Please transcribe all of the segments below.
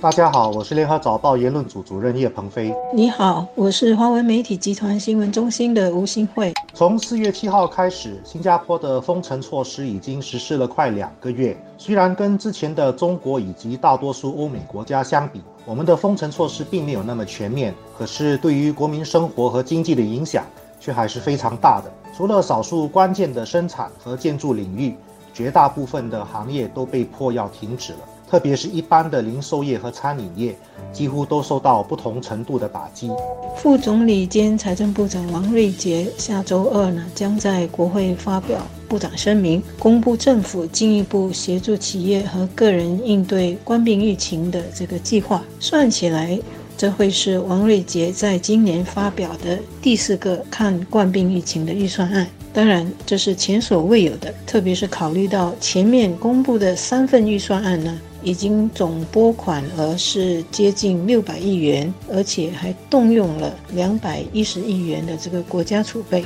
大家好，我是联合早报言论组主任叶鹏飞。你好，我是华文媒体集团新闻中心的吴新慧。从四月七号开始，新加坡的封城措施已经实施了快两个月。虽然跟之前的中国以及大多数欧美国家相比，我们的封城措施并没有那么全面，可是对于国民生活和经济的影响却还是非常大的。除了少数关键的生产和建筑领域，绝大部分的行业都被迫要停止了。特别是一般的零售业和餐饮业，几乎都受到不同程度的打击。副总理兼财政部长王瑞杰下周二呢，将在国会发表部长声明，公布政府进一步协助企业和个人应对冠病疫情的这个计划。算起来，这会是王瑞杰在今年发表的第四个看冠病疫情的预算案。当然，这是前所未有的，特别是考虑到前面公布的三份预算案呢。已经总拨款额是接近六百亿元，而且还动用了两百一十亿元的这个国家储备。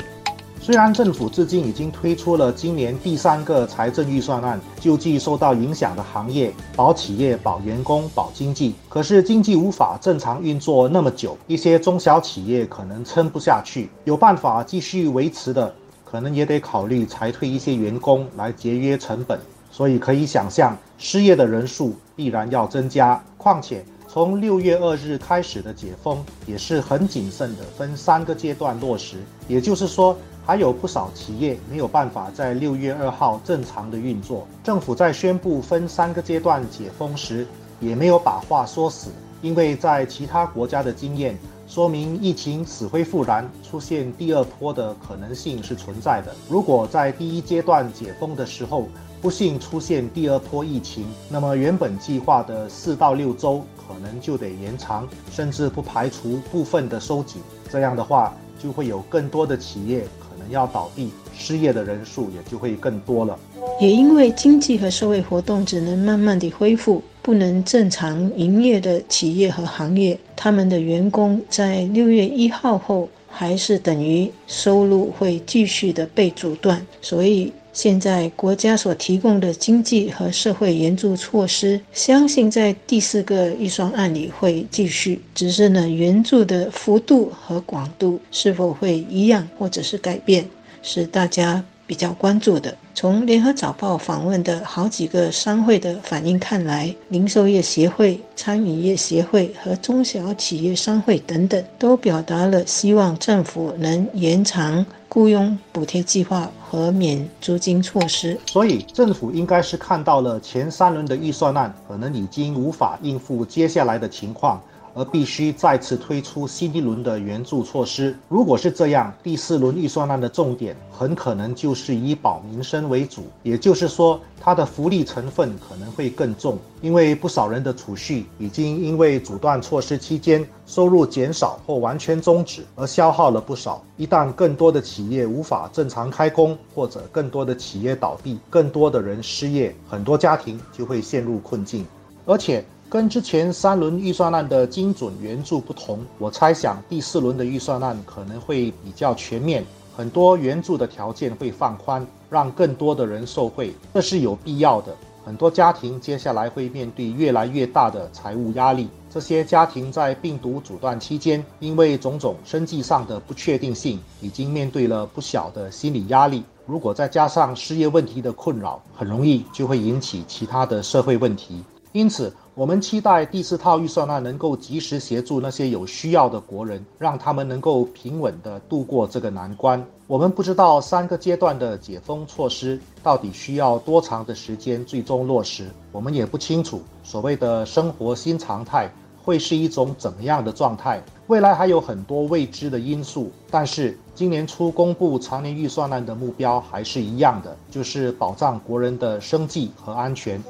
虽然政府至今已经推出了今年第三个财政预算案，救济受到影响的行业，保企业、保员工、保经济，可是经济无法正常运作那么久，一些中小企业可能撑不下去。有办法继续维持的，可能也得考虑裁退一些员工来节约成本。所以可以想象，失业的人数必然要增加。况且，从六月二日开始的解封也是很谨慎的，分三个阶段落实。也就是说，还有不少企业没有办法在六月二号正常的运作。政府在宣布分三个阶段解封时，也没有把话说死，因为在其他国家的经验说明，疫情死灰复燃，出现第二波的可能性是存在的。如果在第一阶段解封的时候，不幸出现第二波疫情，那么原本计划的四到六周可能就得延长，甚至不排除部分的收紧。这样的话，就会有更多的企业可能要倒闭，失业的人数也就会更多了。也因为经济和社会活动只能慢慢地恢复，不能正常营业的企业和行业，他们的员工在六月一号后还是等于收入会继续的被阻断，所以。现在国家所提供的经济和社会援助措施，相信在第四个预算案里会继续，只是呢，援助的幅度和广度是否会一样或者是改变，是大家。比较关注的，从联合早报访问的好几个商会的反应看来，零售业协会、餐饮业协会和中小企业商会等等，都表达了希望政府能延长雇佣补贴计划和免租金措施。所以，政府应该是看到了前三轮的预算案可能已经无法应付接下来的情况。而必须再次推出新一轮的援助措施。如果是这样，第四轮预算案的重点很可能就是以保民生为主，也就是说，它的福利成分可能会更重，因为不少人的储蓄已经因为阻断措施期间收入减少或完全终止而消耗了不少。一旦更多的企业无法正常开工，或者更多的企业倒闭，更多的人失业，很多家庭就会陷入困境，而且。跟之前三轮预算案的精准援助不同，我猜想第四轮的预算案可能会比较全面，很多援助的条件会放宽，让更多的人受惠，这是有必要的。很多家庭接下来会面对越来越大的财务压力，这些家庭在病毒阻断期间，因为种种生计上的不确定性，已经面对了不小的心理压力。如果再加上失业问题的困扰，很容易就会引起其他的社会问题。因此，我们期待第四套预算案能够及时协助那些有需要的国人，让他们能够平稳地度过这个难关。我们不知道三个阶段的解封措施到底需要多长的时间最终落实，我们也不清楚所谓的生活新常态会是一种怎么样的状态。未来还有很多未知的因素，但是今年初公布常年预算案的目标还是一样的，就是保障国人的生计和安全。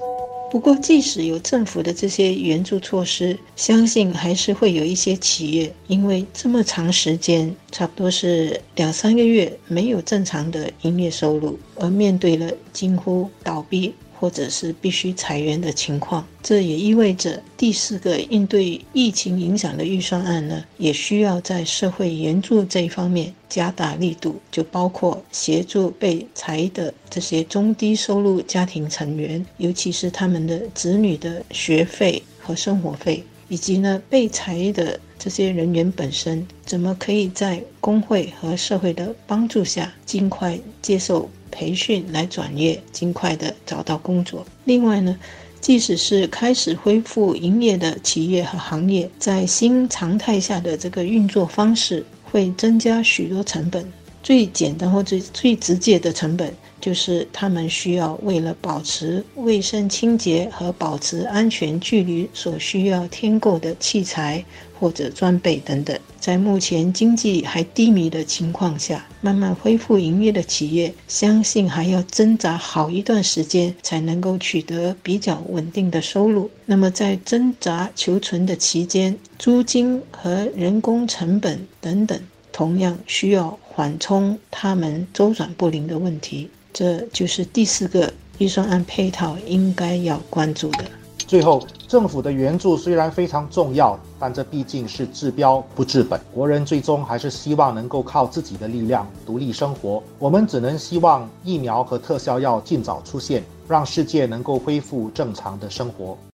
不过，即使有政府的这些援助措施，相信还是会有一些企业，因为这么长时间，差不多是两三个月没有正常的营业收入，而面对了近乎倒闭。或者是必须裁员的情况。这也意味着第四个应对疫情影响的预算案呢，也需要在社会援助这一方面加大力度，就包括协助被裁的这些中低收入家庭成员，尤其是他们的子女的学费和生活费。以及呢，被裁的这些人员本身，怎么可以在工会和社会的帮助下，尽快接受培训来转业，尽快的找到工作？另外呢，即使是开始恢复营业的企业和行业，在新常态下的这个运作方式，会增加许多成本。最简单或者最直接的成本。就是他们需要为了保持卫生清洁和保持安全距离所需要添购的器材或者装备等等。在目前经济还低迷的情况下，慢慢恢复营业的企业，相信还要挣扎好一段时间才能够取得比较稳定的收入。那么在挣扎求存的期间，租金和人工成本等等，同样需要缓冲他们周转不灵的问题。这就是第四个预算案配套应该要关注的。最后，政府的援助虽然非常重要，但这毕竟是治标不治本。国人最终还是希望能够靠自己的力量独立生活。我们只能希望疫苗和特效药尽早出现，让世界能够恢复正常的生活。